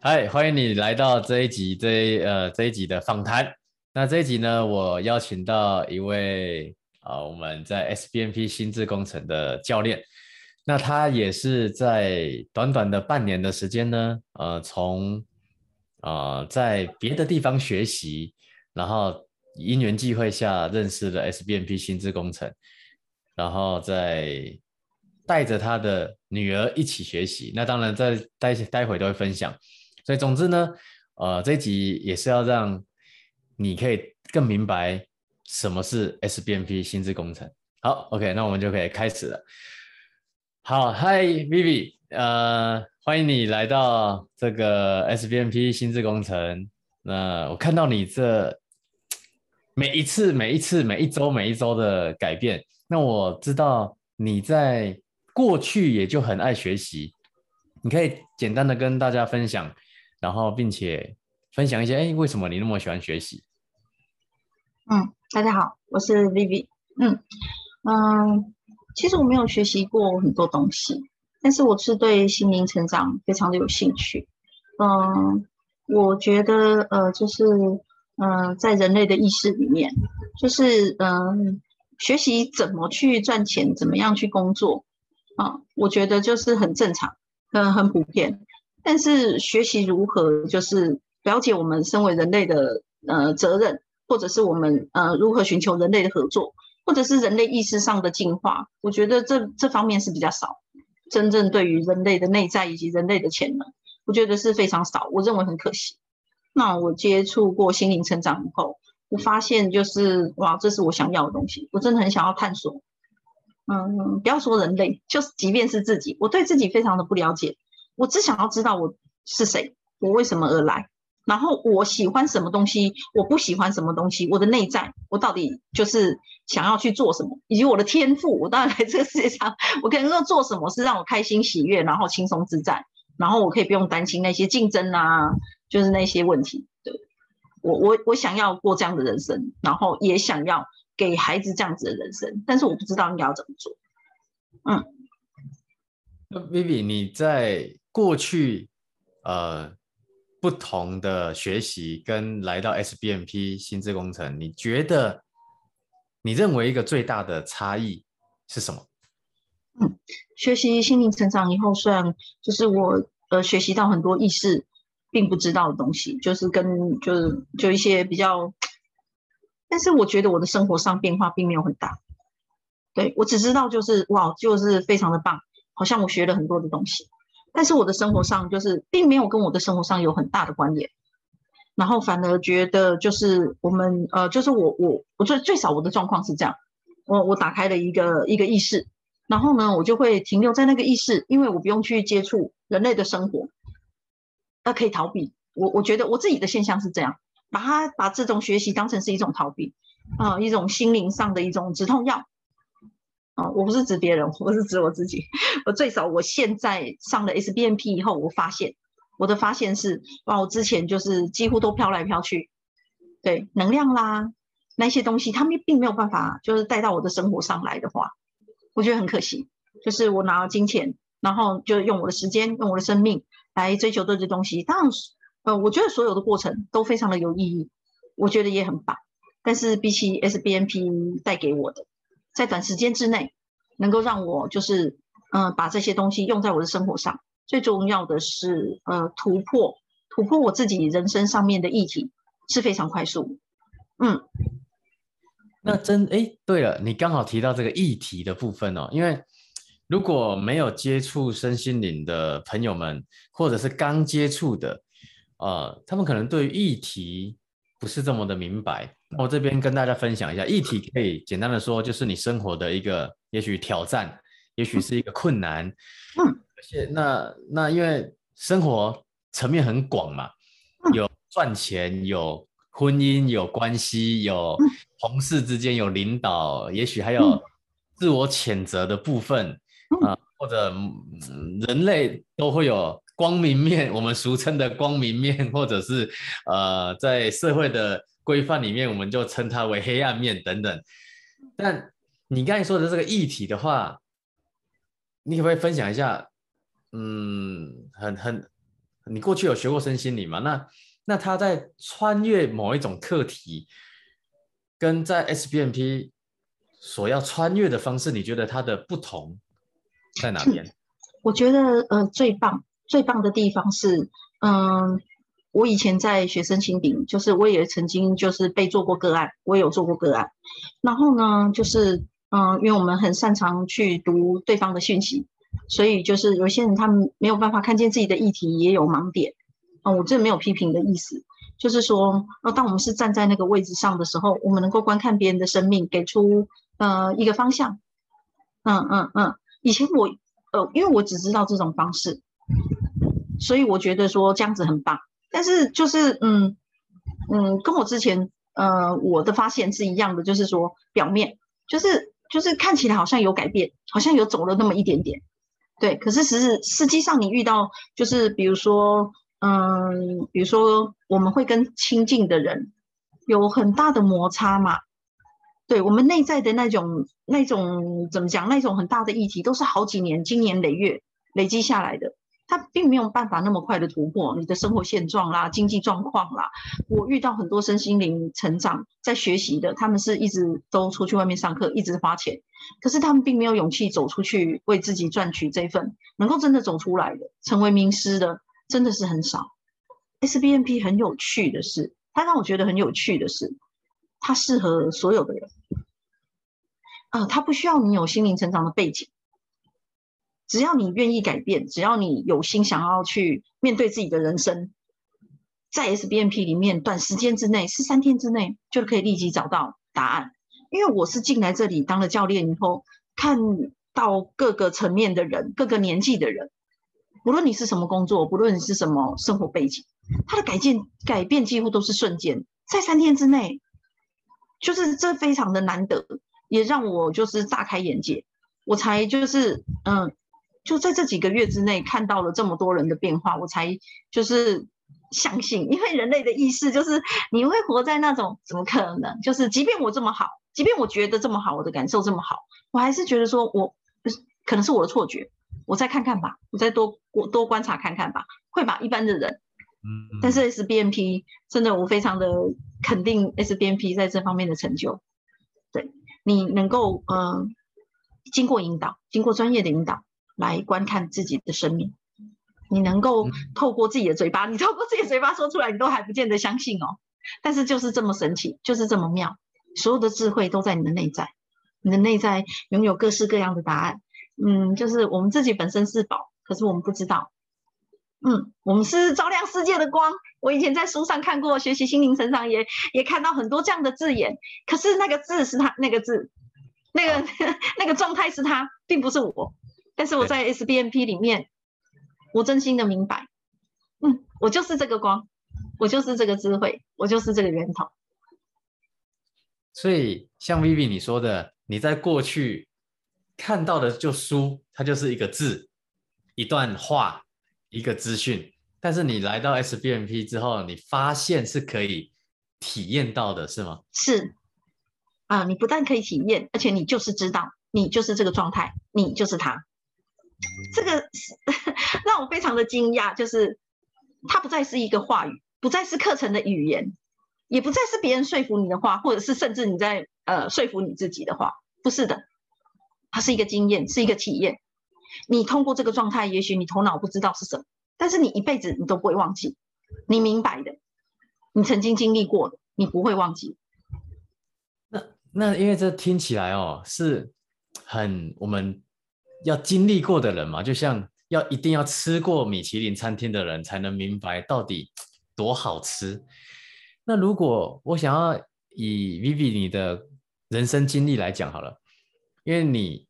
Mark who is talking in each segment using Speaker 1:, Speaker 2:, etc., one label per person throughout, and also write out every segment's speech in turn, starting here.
Speaker 1: 嗨，欢迎你来到这一集这一呃这一集的访谈。那这一集呢，我邀请到一位啊、我们在 SBNP 心智工程的教练。那他也是在短短的半年的时间呢，呃，从呃在别的地方学习，然后因缘际会下认识了 SBNP 心智工程，然后再带着他的女儿一起学习。那当然在待待会都会分享。所以总之呢，呃，这集也是要让你可以更明白什么是 SBNP 心智工程。好，OK，那我们就可以开始了。好，嗨，Vivi，呃，欢迎你来到这个 SBNP 心智工程。那我看到你这每一次、每一次、每一周、每一周的改变，那我知道你在过去也就很爱学习，你可以简单的跟大家分享，然后并且分享一些，哎，为什么你那么喜欢学习？
Speaker 2: 嗯，大家好，我是 Vivi。嗯嗯，其实我没有学习过很多东西，但是我是对心灵成长非常的有兴趣。嗯，我觉得呃，就是嗯、呃，在人类的意识里面，就是嗯、学习怎么去赚钱，怎么样去工作啊，我觉得就是很正常，嗯，很普遍。但是学习如何就是了解我们身为人类的呃责任。或者是我们呃如何寻求人类的合作，或者是人类意识上的进化，我觉得这这方面是比较少。真正对于人类的内在以及人类的潜能，我觉得是非常少，我认为很可惜。那我接触过心灵成长以后，我发现就是哇，这是我想要的东西，我真的很想要探索。嗯，不要说人类，就是即便是自己，我对自己非常的不了解，我只想要知道我是谁，我为什么而来。然后我喜欢什么东西，我不喜欢什么东西，我的内在，我到底就是想要去做什么，以及我的天赋，我当然来这个世界上，我可能说做什么是让我开心喜悦，然后轻松自在，然后我可以不用担心那些竞争啊，就是那些问题。对，我我我想要过这样的人生，然后也想要给孩子这样子的人生，但是我不知道应该要怎么做。嗯，
Speaker 1: 那 Vivi，你在过去呃。不同的学习跟来到 SBMP 心智工程，你觉得你认为一个最大的差异是什么？
Speaker 2: 嗯，学习心灵成长以后，虽然就是我呃学习到很多意识并不知道的东西，就是跟就是就一些比较，但是我觉得我的生活上变化并没有很大。对我只知道就是哇，就是非常的棒，好像我学了很多的东西。但是我的生活上就是并没有跟我的生活上有很大的关联，然后反而觉得就是我们呃，就是我我我最最少我的状况是这样，我我打开了一个一个意识，然后呢，我就会停留在那个意识，因为我不用去接触人类的生活，那可以逃避。我我觉得我自己的现象是这样，把它把这种学习当成是一种逃避，啊、一种心灵上的一种止痛药。啊，我不是指别人，我是指我自己。我最少我现在上了 SBNP 以后，我发现我的发现是，哇，我之前就是几乎都飘来飘去，对能量啦那些东西，他们并没有办法就是带到我的生活上来的话，我觉得很可惜。就是我拿了金钱，然后就用我的时间，用我的生命来追求这些东西。当然，呃，我觉得所有的过程都非常的有意义，我觉得也很棒。但是比起 SBNP 带给我的，在短时间之内，能够让我就是嗯、把这些东西用在我的生活上。最重要的是呃突破突破我自己人生上面的议题是非常快速。嗯，
Speaker 1: 那真哎，对了，你刚好提到这个议题的部分哦，因为如果没有接触身心灵的朋友们，或者是刚接触的，呃，他们可能对于议题不是这么的明白。我这边跟大家分享一下，议题可以简单的说，就是你生活的一个也许挑战，也许是一个困难，
Speaker 2: 嗯，
Speaker 1: 而且那那因为生活层面很广嘛，有赚钱，有婚姻，有关系，有同事之间，有领导，也许还有自我谴责的部分啊、呃，或者、嗯、人类都会有光明面，我们俗称的光明面，或者是呃在社会的。规范里面，我们就称它为黑暗面等等。但你刚才说的这个议题的话，你可不可以分享一下？嗯，很很你过去有学过身心灵嘛？那那他在穿越某一种课题，跟在 SBNP 所要穿越的方式，你觉得它的不同在哪边？
Speaker 2: 我觉得呃，最棒最棒的地方是，嗯，我以前在学生心灵，就是我也曾经就是被做过个案，我也有做过个案。然后呢，就是嗯，因为我们很擅长去读对方的讯息，所以就是有些人他们没有办法看见自己的议题，也有盲点。啊，我这没有批评的意思，就是说，呃，当我们是站在那个位置上的时候，我们能够观看别人的生命，给出呃一个方向。嗯嗯嗯，以前我。呃，因为我只知道这种方式，所以我觉得说这样子很棒。但是就是嗯嗯，跟我之前呃我的发现是一样的，就是说表面就是就是看起来好像有改变，好像有走了那么一点点，对。可是实实际上你遇到就是比如说嗯，比如说我们会跟亲近的人有很大的摩擦嘛。对我们内在的那种、那种怎么讲？那种很大的议题，都是好几年、经年累月累积下来的，他并没有办法那么快的突破你的生活现状啦、经济状况啦。我遇到很多身心灵成长在学习的，他们是一直都出去外面上课，一直花钱，可是他们并没有勇气走出去为自己赚取这份能够真的走出来的、成为名师的，真的是很少。S B N P 很有趣的是，它让我觉得很有趣的是。它适合所有的人，啊，它不需要你有心灵成长的背景，只要你愿意改变，只要你有心想要去面对自己的人生，在 SBNP 里面，短时间之内，是三天之内就可以立即找到答案。因为我是进来这里当了教练以后，看到各个层面的人，各个年纪的人，不论你是什么工作，不论你是什么生活背景，他的改进改变几乎都是瞬间，在三天之内。就是这非常的难得，也让我就是大开眼界。我才就是嗯，就在这几个月之内看到了这么多人的变化，我才就是相信，因为人类的意识就是你会活在那种怎么可能？就是即便我这么好，即便我觉得这么好，我的感受这么好，我还是觉得说我可能是我的错觉。我再看看吧，我再多多观察看看吧，会吧？一般的人。嗯，但是 S B N P 真的，我非常的肯定 S B N P 在这方面的成就。对你能够嗯，经过引导，经过专业的引导来观看自己的生命，你能够透过自己的嘴巴，你透过自己的嘴巴说出来，你都还不见得相信哦。但是就是这么神奇，就是这么妙，所有的智慧都在你的内在，你的内在拥有各式各样的答案。嗯，就是我们自己本身是宝，可是我们不知道。嗯，我们是照亮世界的光。我以前在书上看过，学习心灵成长也也看到很多这样的字眼。可是那个字是他那个字，那个 那个状态是他，并不是我。但是我在 S B N P 里面，我真心的明白，嗯，我就是这个光，我就是这个智慧，我就是这个源头。
Speaker 1: 所以像 Vivi 你说的，你在过去看到的就书，它就是一个字，一段话。一个资讯，但是你来到 SBNP 之后，你发现是可以体验到的，是吗？
Speaker 2: 是啊，你不但可以体验，而且你就是知道，你就是这个状态，你就是他。这个 让我非常的惊讶，就是它不再是一个话语，不再是课程的语言，也不再是别人说服你的话，或者是甚至你在呃说服你自己的话，不是的，它是一个经验，是一个体验。你通过这个状态，也许你头脑不知道是什么，但是你一辈子你都不会忘记，你明白的，你曾经经历过的，你不会忘记。
Speaker 1: 那那因为这听起来哦，是很我们要经历过的人嘛，就像要一定要吃过米其林餐厅的人才能明白到底多好吃。那如果我想要以 Vivi 你的人生经历来讲好了，因为你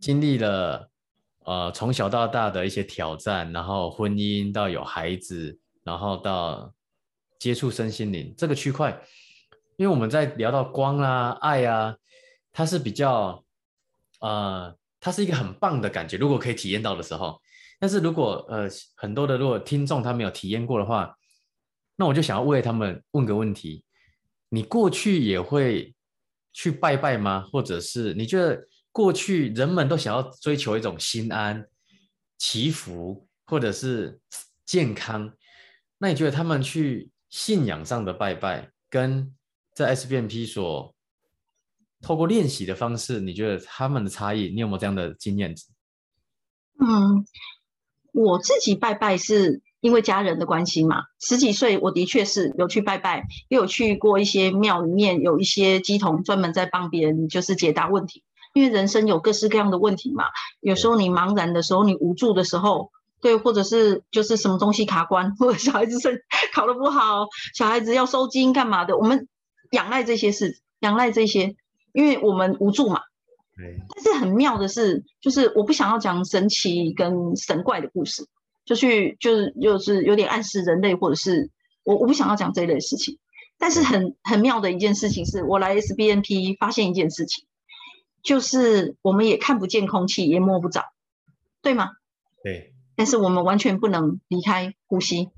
Speaker 1: 经历了。呃，从小到大的一些挑战，然后婚姻到有孩子，然后到接触身心灵这个区块，因为我们在聊到光啊、爱啊，它是比较，呃，它是一个很棒的感觉。如果可以体验到的时候，但是如果呃很多的如果听众他没有体验过的话，那我就想要为他们问个问题：你过去也会去拜拜吗？或者是你觉得？过去人们都想要追求一种心安、祈福，或者是健康。那你觉得他们去信仰上的拜拜，跟在 SBNP 所透过练习的方式，你觉得他们的差异，你有没有这样的经验值？
Speaker 2: 嗯，我自己拜拜是因为家人的关系嘛。十几岁，我的确是有去拜拜，也有去过一些庙里面，有一些鸡童专门在帮别人就是解答问题。因为人生有各式各样的问题嘛，有时候你茫然的时候，你无助的时候，对，或者是就是什么东西卡关，或者小孩子是考得不好，小孩子要收金干嘛的，我们仰赖这些事，仰赖这些，因为我们无助嘛。但是很妙的是，就是我不想要讲神奇跟神怪的故事，就去就是就是有点暗示人类，或者是我我不想要讲这一类事情。但是很很妙的一件事情是，我来 SBNP 发现一件事情，就是我们也看不见空气，也摸不着，对吗？
Speaker 1: 对。
Speaker 2: 但是我们完全不能离开呼吸，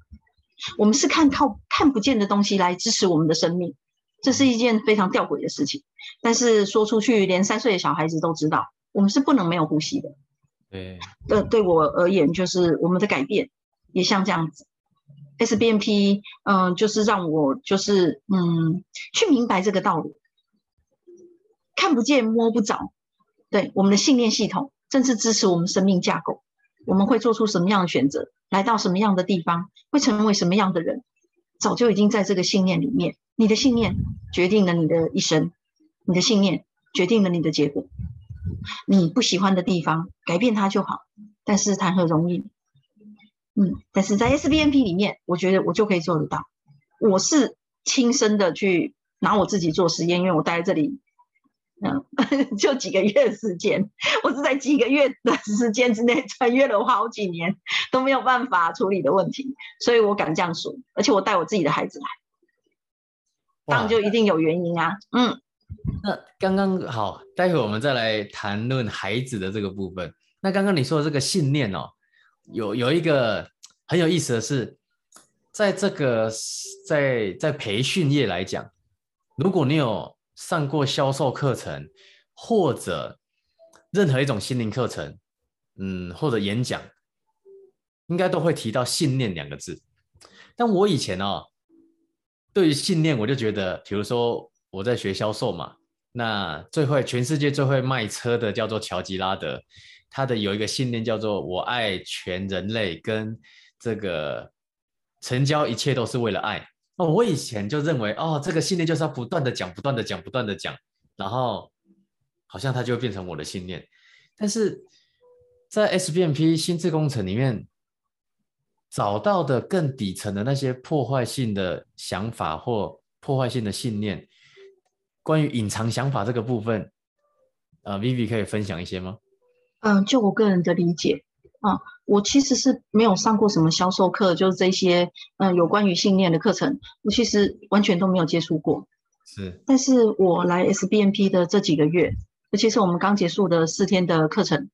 Speaker 2: 我们是看靠看不见的东西来支持我们的生命。这是一件非常吊诡的事情，但是说出去，连三岁的小孩子都知道，我们是不能没有呼吸的。
Speaker 1: 对，
Speaker 2: 对，对我而言，就是我们的改变也像这样子。SBNP，嗯，就是让我就是嗯，去明白这个道理，看不见摸不着，对我们的信念系统，正是支持我们生命架构，我们会做出什么样的选择，来到什么样的地方，会成为什么样的人，早就已经在这个信念里面。你的信念决定了你的一生，你的信念决定了你的结果。你不喜欢的地方，改变它就好，但是谈何容易？嗯，但是在 SBNP 里面，我觉得我就可以做得到。我是亲身的去拿我自己做实验，因为我待在这里。嗯，就几个月时间，我是在几个月的时间之内穿越了好几年都没有办法处理的问题，所以我敢这样说，而且我带我自己的孩子来，当然就一定有原因啊。嗯，
Speaker 1: 那刚刚好，待会我们再来谈论孩子的这个部分。那刚刚你说的这个信念哦，有有一个很有意思的是，在这个在在培训业来讲，如果你有。上过销售课程，或者任何一种心灵课程，嗯，或者演讲，应该都会提到信念两个字。但我以前哦，对于信念，我就觉得，比如说我在学销售嘛，那最会全世界最会卖车的叫做乔吉拉德，他的有一个信念叫做“我爱全人类”，跟这个成交一切都是为了爱。哦，我以前就认为，哦，这个信念就是要不断的讲，不断的讲，不断的讲，然后好像它就会变成我的信念。但是在 SBMP 心智工程里面找到的更底层的那些破坏性的想法或破坏性的信念，关于隐藏想法这个部分，呃，Vivi 可以分享一些吗？
Speaker 2: 嗯，就我个人的理解。啊，我其实是没有上过什么销售课，就是这些嗯有关于信念的课程，我其实完全都没有接触过。
Speaker 1: 是，
Speaker 2: 但是我来 SBNP 的这几个月，尤其是我们刚结束的四天的课程，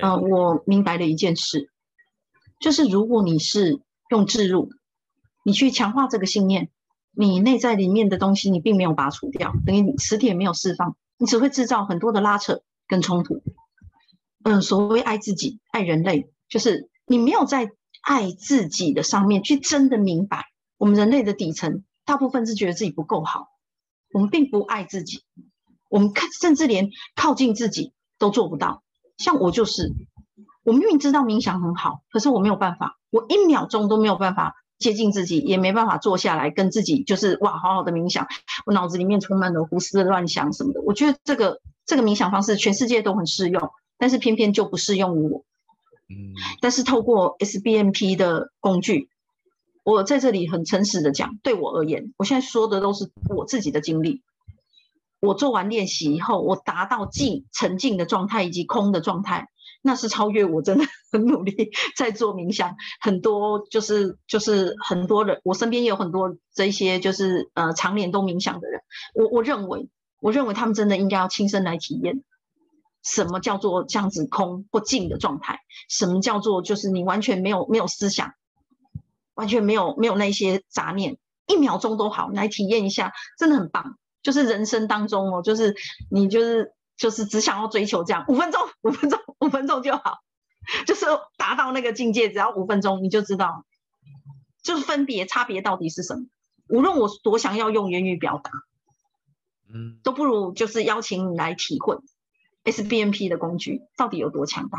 Speaker 2: 嗯，我明白了一件事，就是如果你是用置入，你去强化这个信念，你内在里面的东西你并没有拔除掉，等于磁铁没有释放，你只会制造很多的拉扯跟冲突。嗯，所谓爱自己、爱人类，就是你没有在爱自己的上面去真的明白，我们人类的底层大部分是觉得自己不够好，我们并不爱自己，我们看甚至连靠近自己都做不到。像我就是，我明明知道冥想很好，可是我没有办法，我一秒钟都没有办法接近自己，也没办法坐下来跟自己就是哇，好好的冥想，我脑子里面充满了胡思乱想什么的。我觉得这个这个冥想方式全世界都很适用。但是偏偏就不适用于我，嗯，但是透过 SBMP 的工具，我在这里很诚实的讲，对我而言，我现在说的都是我自己的经历。我做完练习以后，我达到静沉静的状态以及空的状态，那是超越我真的 很努力在做冥想。很多就是就是很多人，我身边也有很多这些就是呃常年都冥想的人，我我认为我认为他们真的应该要亲身来体验。什么叫做这样子空或静的状态？什么叫做就是你完全没有没有思想，完全没有没有那些杂念，一秒钟都好，来体验一下，真的很棒。就是人生当中哦，就是你就是就是只想要追求这样，五分钟，五分钟，五分钟就好，就是达到那个境界，只要五分钟，你就知道就是分别差别到底是什么？无论我多想要用言语表达，
Speaker 1: 嗯，
Speaker 2: 都不如就是邀请你来体会 SBNP 的工具到底有多强大。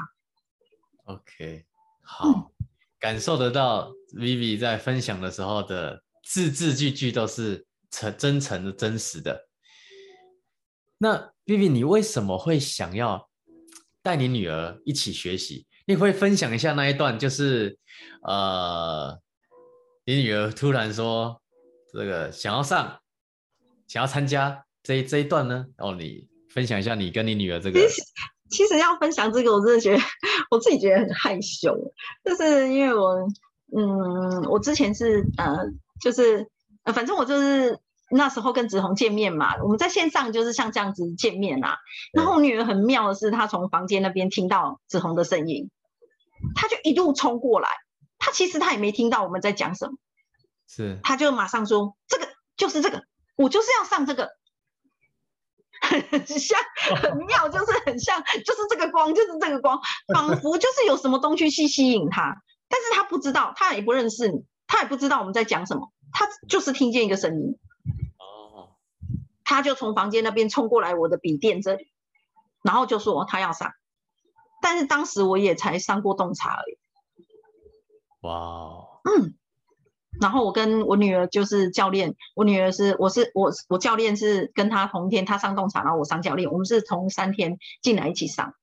Speaker 1: OK，好，感受得到 Vivi 在分享的时候的字字句句都是诚真诚的、真实的。那 Vivi，你为什么会想要带你女儿一起学习？你会分享一下那一段，就是呃，你女儿突然说这个想要上，想要参加这一这一段呢？哦，你分享一下你跟你女儿这个。
Speaker 2: 其实要分享这个，我真的觉得 我自己觉得很害羞，就是因为我，嗯，我之前是呃，就是，反正我就是那时候跟子红见面嘛，我们在线上就是像这样子见面啊。然后我女儿很妙的是，她从房间那边听到子红的声音，她就一路冲过来，她其实她也没听到我们在讲什么，
Speaker 1: 是，
Speaker 2: 她就马上说：“这个就是这个，我就是要上这个。”很像，很妙，就是很像，就是这个光，就是这个光，仿佛就是有什么东西去吸引他，但是他不知道，他也不认识你，他也不知道我们在讲什么，他就是听见一个声音，
Speaker 1: 哦，
Speaker 2: 他就从房间那边冲过来我的笔电这里，然后就说他要上，但是当时我也才上过洞察而已，
Speaker 1: 哇哦，
Speaker 2: 嗯。然后我跟我女儿就是教练，我女儿是我是我我教练是跟她同一天，她上洞察，然后我上教练，我们是同三天进来一起上。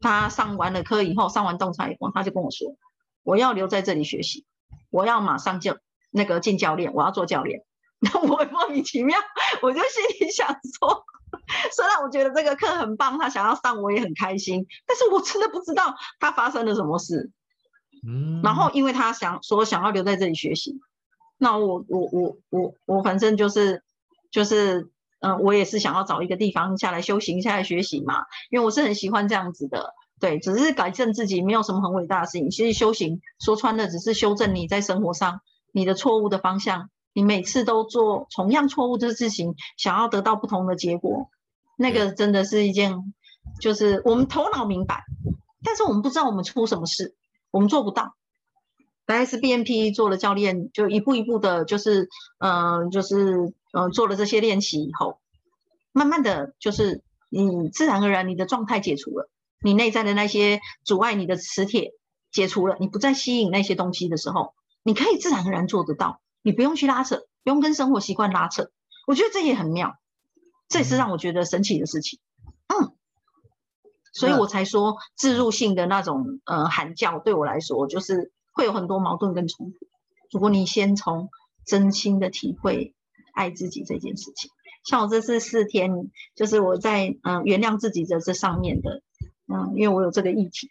Speaker 2: 她上完了课以后，上完洞察以后，她就跟我说，我要留在这里学习，我要马上就那个进教练，我要做教练。然后我莫名其妙，我就心里想说，虽然我觉得这个课很棒，他想要上我也很开心，但是我真的不知道他发生了什么事。
Speaker 1: 嗯，
Speaker 2: 然后，因为他想说想要留在这里学习，那我我我我我反正就是就是嗯、呃，我也是想要找一个地方下来修行、下来学习嘛，因为我是很喜欢这样子的。对，只是改正自己，没有什么很伟大的事情。其实修行说穿了，只是修正你在生活上你的错误的方向。你每次都做同样错误的事情，想要得到不同的结果，那个真的是一件，就是我们头脑明白，但是我们不知道我们出什么事。我们做不到，来 SBNP 做了教练，就一步一步的，就是嗯、呃，就是嗯、呃，做了这些练习以后，慢慢的就是你自然而然你的状态解除了，你内在的那些阻碍你的磁铁解除了，你不再吸引那些东西的时候，你可以自然而然做得到，你不用去拉扯，不用跟生活习惯拉扯，我觉得这也很妙，这也是让我觉得神奇的事情，嗯。所以我才说，自入性的那种呃喊叫，对我来说就是会有很多矛盾跟冲突。如果你先从真心的体会爱自己这件事情，像我这次四天，就是我在嗯、呃、原谅自己的这上面的，嗯、呃，因为我有这个议题，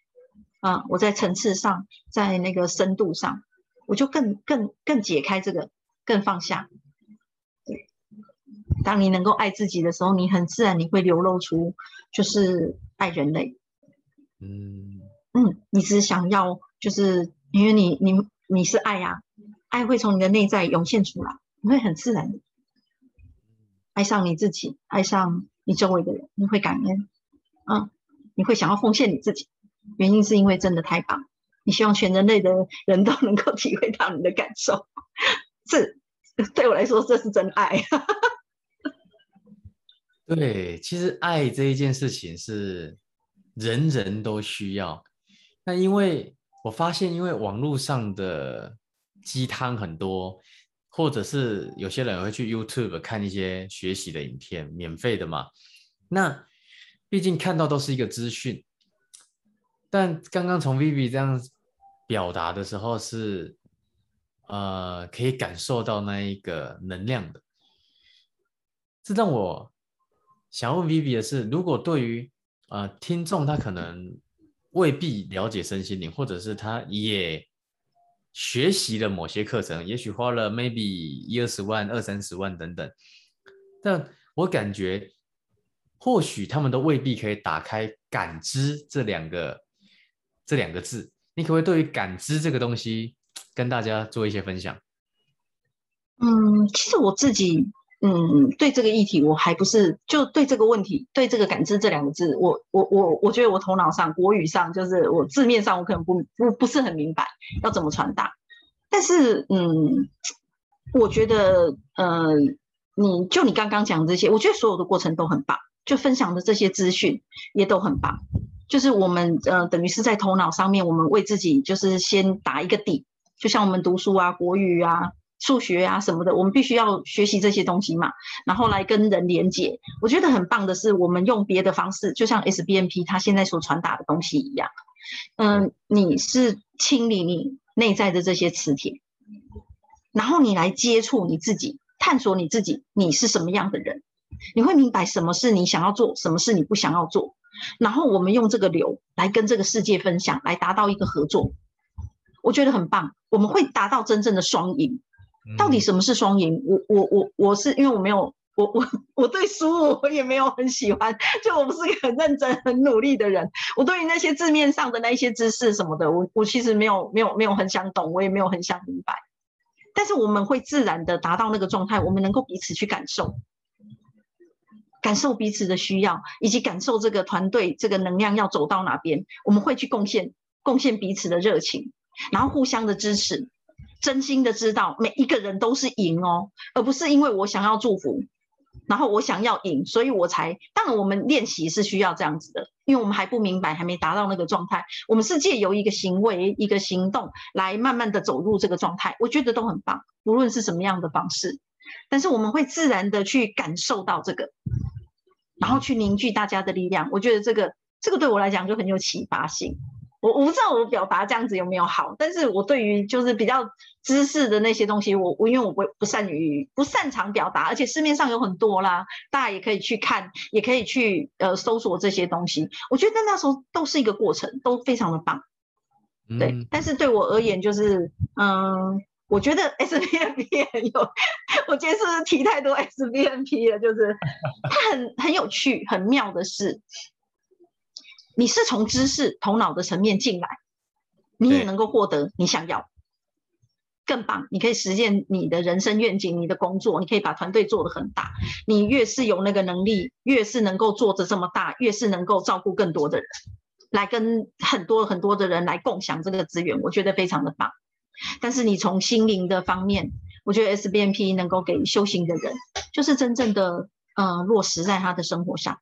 Speaker 2: 啊、呃，我在层次上，在那个深度上，我就更更更解开这个，更放下。对，当你能够爱自己的时候，你很自然你会流露出就是。爱人类，
Speaker 1: 嗯
Speaker 2: 嗯，你只想要，就是因为你你你是爱呀、啊，爱会从你的内在涌现出来，你会很自然爱上你自己，爱上你周围的人，你会感恩，嗯，你会想要奉献你自己，原因是因为真的太棒，你希望全人类的人都能够体会到你的感受，这对我来说这是真爱。
Speaker 1: 对，其实爱这一件事情是人人都需要。那因为我发现，因为网络上的鸡汤很多，或者是有些人会去 YouTube 看一些学习的影片，免费的嘛。那毕竟看到都是一个资讯，但刚刚从 Vivi 这样表达的时候是，呃，可以感受到那一个能量的，这让我。想问 Vivi 的是，如果对于呃听众他可能未必了解身心灵，或者是他也学习了某些课程，也许花了 maybe 一二十万、二三十万等等，但我感觉或许他们都未必可以打开感知这两个这两个字。你可不可以對於感知這個東西跟大家做一些分享？
Speaker 2: 嗯，其實我自己。嗯，对这个议题我还不是就对这个问题，对这个感知这两个字，我我我我觉得我头脑上国语上就是我字面上我可能不不不是很明白要怎么传达，但是嗯，我觉得呃，你就你刚刚讲这些，我觉得所有的过程都很棒，就分享的这些资讯也都很棒。就是我们呃，等于是在头脑上面，我们为自己就是先打一个底，就像我们读书啊，国语啊。数学啊什么的，我们必须要学习这些东西嘛，然后来跟人连接。我觉得很棒的是，我们用别的方式，就像 SBNP 它现在所传达的东西一样，嗯，你是清理你内在的这些磁铁，然后你来接触你自己，探索你自己，你是什么样的人，你会明白什么是你想要做，什么是你不想要做，然后我们用这个流来跟这个世界分享，来达到一个合作，我觉得很棒，我们会达到真正的双赢。到底什么是双赢？我我我我是因为我没有我我我对书我也没有很喜欢，就我不是一个很认真很努力的人。我对于那些字面上的那一些知识什么的，我我其实没有没有没有很想懂，我也没有很想明白。但是我们会自然的达到那个状态，我们能够彼此去感受，感受彼此的需要，以及感受这个团队这个能量要走到哪边，我们会去贡献贡献彼此的热情，然后互相的支持。真心的知道每一个人都是赢哦，而不是因为我想要祝福，然后我想要赢，所以我才。当然，我们练习是需要这样子的，因为我们还不明白，还没达到那个状态。我们是借由一个行为、一个行动来慢慢的走入这个状态，我觉得都很棒，无论是什么样的方式。但是我们会自然的去感受到这个，然后去凝聚大家的力量。我觉得这个这个对我来讲就很有启发性。我我不知道我表达这样子有没有好，但是我对于就是比较知识的那些东西，我我因为我不不善于不擅长表达，而且市面上有很多啦，大家也可以去看，也可以去呃搜索这些东西。我觉得那时候都是一个过程，都非常的棒。对，但是对我而言，就是嗯，我觉得 S B N P 很有，我今天是不是提太多 S B N P 了？就是它很很有趣、很妙的是。你是从知识、头脑的层面进来，你也能够获得你想要，更棒。你可以实现你的人生愿景，你的工作，你可以把团队做得很大。你越是有那个能力，越是能够做得这么大，越是能够照顾更多的人，来跟很多很多的人来共享这个资源，我觉得非常的棒。但是你从心灵的方面，我觉得 S B N P 能够给修行的人，就是真正的呃落实在他的生活上。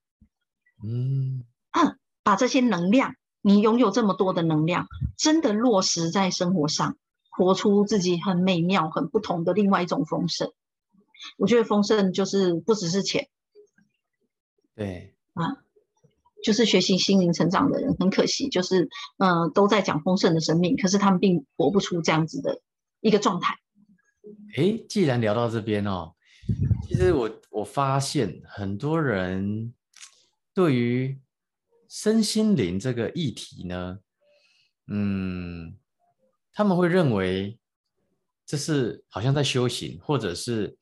Speaker 2: 嗯。把这些能量，你拥有这么多的能量，真的落实在生活上，活出自己很美妙、很不同的另外一种丰盛。我觉得丰盛就是不只是钱，
Speaker 1: 对
Speaker 2: 啊，就是学习心灵成长的人，很可惜，就是嗯，都在讲丰盛的生命，可是他们并活不出这样子的一个状态。
Speaker 1: 诶，既然聊到这边哦，其实我我发现很多人对于身心灵这个议题呢，嗯，他们会认为这是好像在修行，或者是，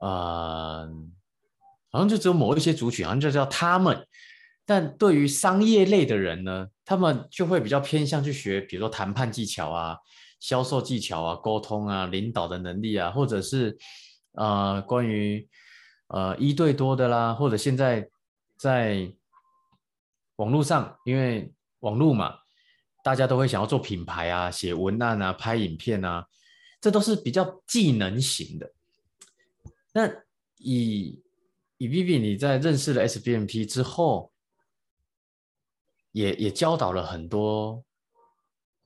Speaker 1: 呃，好像就只有某一些族群，好像就叫他们。但对于商业类的人呢，他们就会比较偏向去学，比如说谈判技巧啊、销售技巧啊、沟通啊、领导的能力啊，或者是呃关于呃一对多的啦，或者现在在。网络上，因为网络嘛，大家都会想要做品牌啊，写文案啊，拍影片啊，这都是比较技能型的。那以以 Vivi 你在认识了 SBNP 之后，也也教导了很多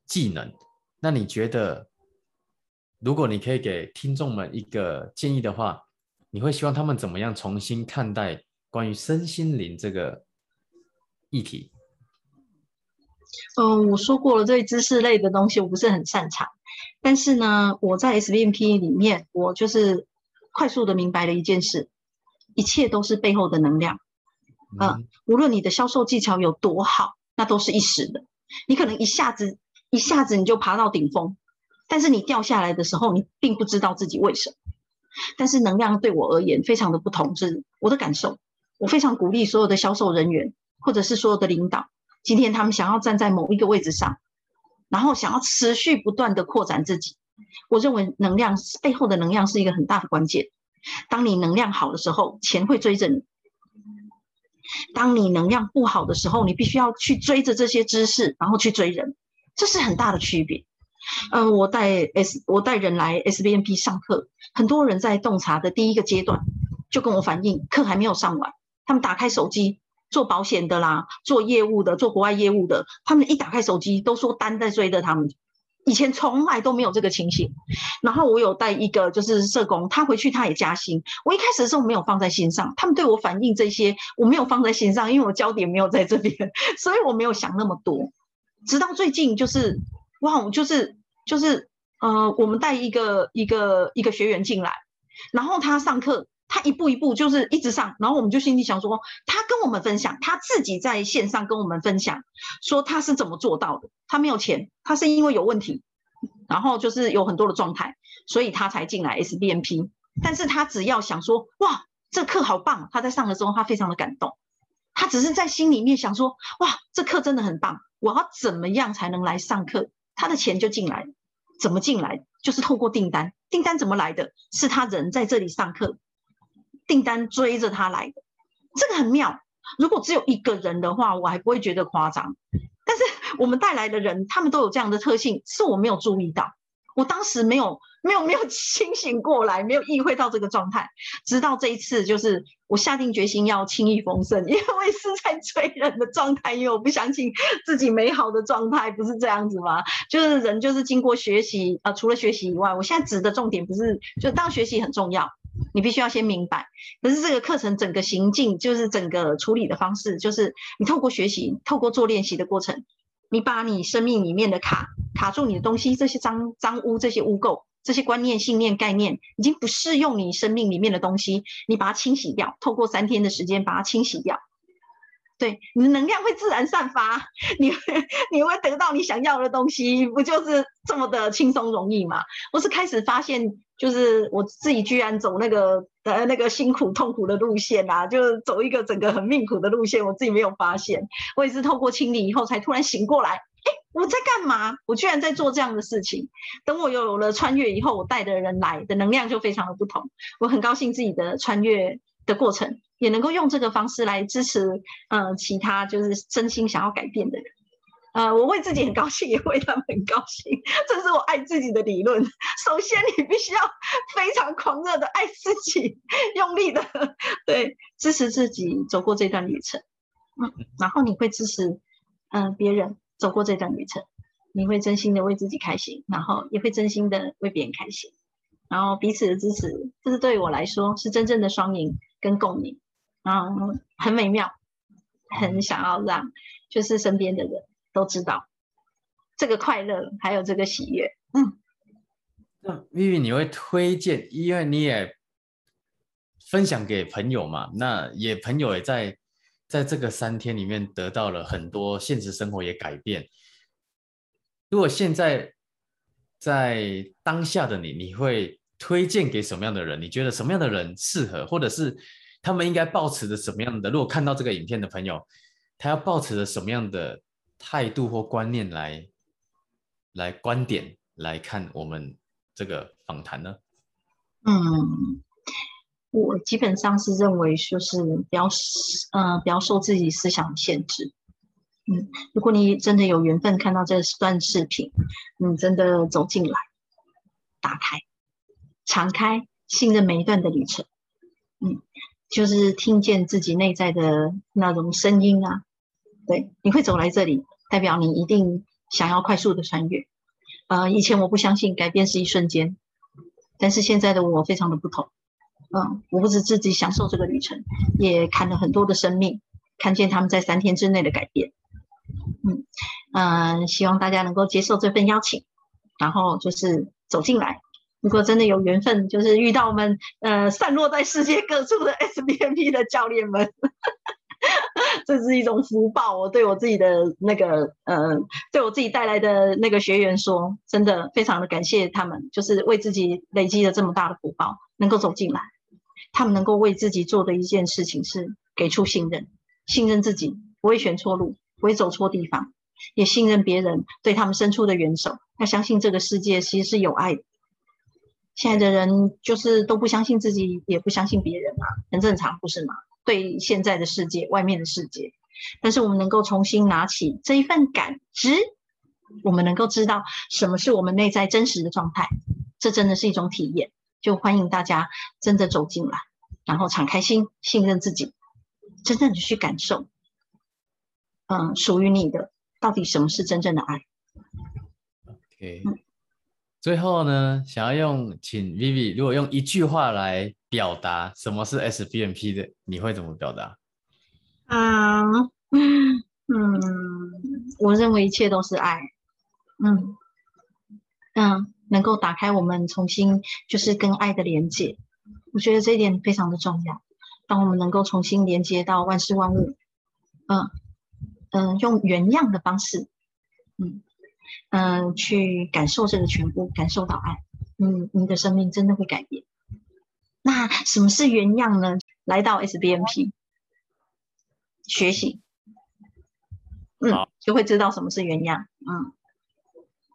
Speaker 1: 技能。那你觉得，如果你可以给听众们一个建议的话，你会希望他们怎么样重新看待关于身心灵这个？议题，
Speaker 2: 嗯，我说过了，这知识类的东西我不是很擅长，但是呢，我在 S B N P 里面，我就是快速的明白了一件事，一切都是背后的能量，嗯，无论你的销售技巧有多好，那都是一时的，你可能一下子一下子你就爬到顶峰，但是你掉下来的时候，你并不知道自己为什么，但是能量对我而言非常的不同，是我的感受，我非常鼓励所有的销售人员。或者是所有的领导，今天他们想要站在某一个位置上，然后想要持续不断的扩展自己。我认为能量背后的能量是一个很大的关键。当你能量好的时候，钱会追着你；当你能量不好的时候，你必须要去追着这些知识，然后去追人，这是很大的区别。嗯，我带 S 我带人来 SBNP 上课，很多人在洞察的第一个阶段就跟我反映，课还没有上完，他们打开手机做保险的啦，做业务的，做国外业务的，他们一打开手机都说单在追着他们。以前从来都没有这个情形，然后我有带一个就是社工，他回去他也加薪。我一开始的时候没有放在心上，他们对我反映这些我没有放在心上，因为我焦点没有在这边，所以我没有想那么多。直到最近就是哇，就是就是呃，我们带一个一个一个学员进来，然后他上课。他一步一步就是一直上，然后我们就心里想说，他跟我们分享，他自己在线上跟我们分享，说他是怎么做到的。他没有钱，他是因为有问题，然后就是有很多的状态，所以他才进来 SBNP。但是他只要想说，哇，这课好棒！他在上的时候，他非常的感动。他只是在心里面想说，哇，这课真的很棒，我要怎么样才能来上课？他的钱就进来，怎么进来？就是透过订单。订单怎么来的？是他人在这里上课。订单追着他来的，这个很妙。如果只有一个人的话，我还不会觉得夸张。但是我们带来的人，他们都有这样的特性，是我没有注意到。我当时没有、没有、没有 清醒过来，没有意会到这个状态。直到这一次，就是我下定决心要轻易丰盛，因为我是在追人的状态，因为我不相信自己美好的状态不是这样子吗？就是人就是经过学习啊，除了学习以外，我现在指的重点不是，就当学习很重要。你必须要先明白，可是这个课程整个行进，就是整个处理的方式，就是你透过学习，透过做练习的过程，你把你生命里面的卡卡住你的东西，这些脏脏污、这些污垢、这些观念、信念、概念，已经不适用你生命里面的东西，你把它清洗掉，透过三天的时间把它清洗掉。对，你的能量会自然散发，你你会得到你想要的东西，不就是这么的轻松容易吗？我是开始发现，就是我自己居然走那个呃那个辛苦痛苦的路线啊，就是走一个整个很命苦的路线，我自己没有发现。我也是透过清理以后，才突然醒过来，哎，我在干嘛？我居然在做这样的事情。等我有了穿越以后，我带的人来的能量就非常的不同。我很高兴自己的穿越。的过程也能够用这个方式来支持，呃，其他就是真心想要改变的人，呃，我为自己很高兴，也为他们很高兴，这是我爱自己的理论。首先，你必须要非常狂热的爱自己，用力的对支持自己走过这段旅程，嗯，然后你会支持，嗯，别人走过这段旅程，你会真心的为自己开心，然后也会真心的为别人开心，然后彼此的支持，这是对于我来说是真正的双赢。跟共赢，嗯，很美妙，很想要让就是身边的人都知道这个快乐，还有这个喜悦。嗯，
Speaker 1: 那咪咪你会推荐，因为你也分享给朋友嘛，那也朋友也在在这个三天里面得到了很多现实生活也改变。如果现在在当下的你，你会？推荐给什么样的人？你觉得什么样的人适合，或者是他们应该保持着什么样的？如果看到这个影片的朋友，他要保持着什么样的态度或观念来来观点来看我们这个访谈呢？
Speaker 2: 嗯，我基本上是认为，就是不要呃不要受自己思想限制。嗯，如果你真的有缘分看到这段视频，你真的走进来，打开。敞开，信任每一段的旅程，嗯，就是听见自己内在的那种声音啊，对，你会走来这里，代表你一定想要快速的穿越。呃，以前我不相信改变是一瞬间，但是现在的我非常的不同，嗯，我不止自己享受这个旅程，也看了很多的生命，看见他们在三天之内的改变，嗯嗯，希望大家能够接受这份邀请，然后就是走进来。如果真的有缘分，就是遇到我们呃散落在世界各处的 SBNP 的教练们，这是一种福报。我对我自己的那个呃，对我自己带来的那个学员说，真的非常的感谢他们，就是为自己累积了这么大的福报，能够走进来。他们能够为自己做的一件事情是给出信任，信任自己不会选错路，不会走错地方，也信任别人对他们伸出的援手。要相信这个世界其实是有爱的。现在的人就是都不相信自己，也不相信别人嘛，很正常，不是吗？对现在的世界，外面的世界，但是我们能够重新拿起这一份感知，我们能够知道什么是我们内在真实的状态，这真的是一种体验。就欢迎大家真的走进来，然后敞开心，信任自己，真正的去感受，嗯，属于你的到底什么是真正的爱
Speaker 1: ？OK，最后呢，想要用请 Vivi，如果用一句话来表达什么是 SBNP 的，你会怎么表达？
Speaker 2: 啊，嗯，我认为一切都是爱，嗯，嗯。能够打开我们重新就是跟爱的连接，我觉得这一点非常的重要。当我们能够重新连接到万事万物，嗯嗯，用原样的方式，嗯嗯，去感受这个全部，感受到爱，嗯，你的生命真的会改变。那什么是原样呢？来到 SBMP 学习，嗯，就会知道什么是原样，嗯。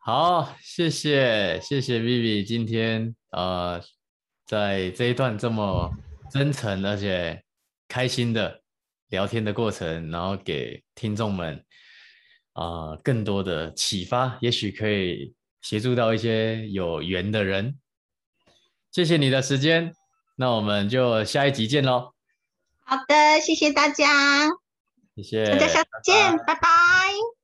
Speaker 1: 好，谢谢谢谢 Vivi 今天呃，在这一段这么真诚而且开心的聊天的过程，然后给听众们啊更多的启发，也许可以协助到一些有缘的人。谢谢你的时间，那我们就下一集见喽。
Speaker 2: 好的，谢谢大家，
Speaker 1: 谢谢
Speaker 2: 大家下次见，拜拜。